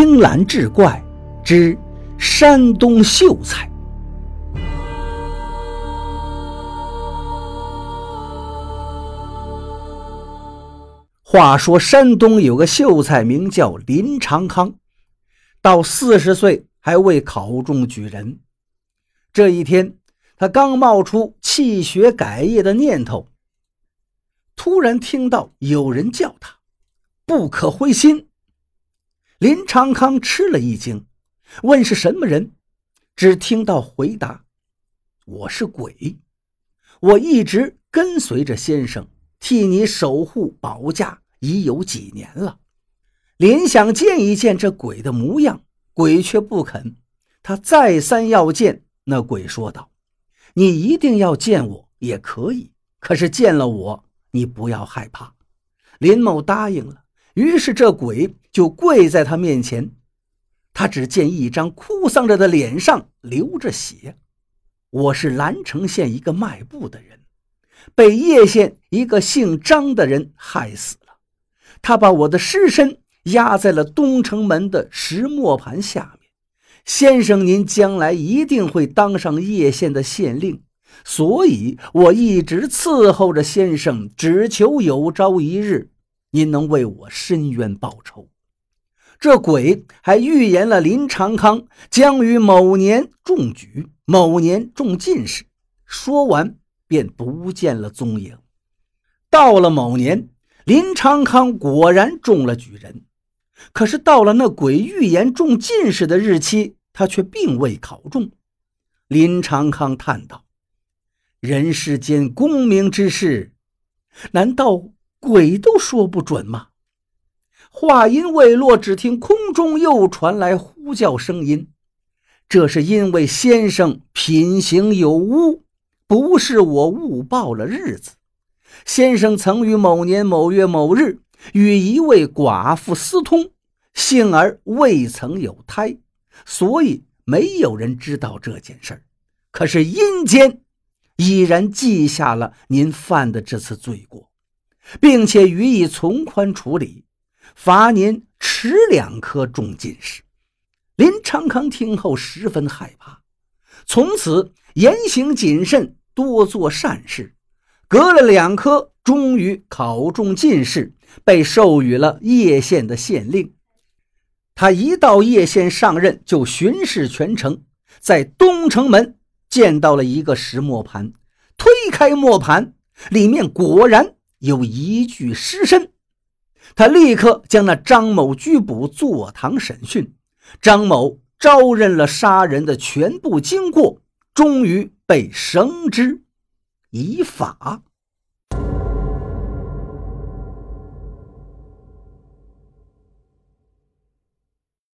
青蓝志怪之山东秀才。话说山东有个秀才，名叫林长康，到四十岁还未考中举人。这一天，他刚冒出弃学改业的念头，突然听到有人叫他：“不可灰心。”林长康吃了一惊，问是什么人？只听到回答：“我是鬼，我一直跟随着先生，替你守护保驾已有几年了。”林想见一见这鬼的模样，鬼却不肯。他再三要见，那鬼说道：“你一定要见我也可以，可是见了我，你不要害怕。”林某答应了。于是这鬼就跪在他面前，他只见一张哭丧着的脸上流着血。我是兰城县一个卖布的人，被叶县一个姓张的人害死了。他把我的尸身压在了东城门的石磨盘下面。先生，您将来一定会当上叶县的县令，所以我一直伺候着先生，只求有朝一日。您能为我伸冤报仇？这鬼还预言了林长康将于某年中举，某年中进士。说完便不见了踪影。到了某年，林长康果然中了举人。可是到了那鬼预言中进士的日期，他却并未考中。林长康叹道：“人世间功名之事，难道？”鬼都说不准吗？话音未落，只听空中又传来呼叫声音。这是因为先生品行有污，不是我误报了日子。先生曾于某年某月某日与一位寡妇私通，幸而未曾有胎，所以没有人知道这件事儿。可是阴间已然记下了您犯的这次罪过。并且予以从宽处理，罚您持两颗中进士。林长康听后十分害怕，从此言行谨慎，多做善事。隔了两科，终于考中进士，被授予了叶县的县令。他一到叶县上任，就巡视全城，在东城门见到了一个石磨盘，推开磨盘，里面果然。有一具尸身，他立刻将那张某拘捕，坐堂审讯。张某招认了杀人的全部经过，终于被绳之以法。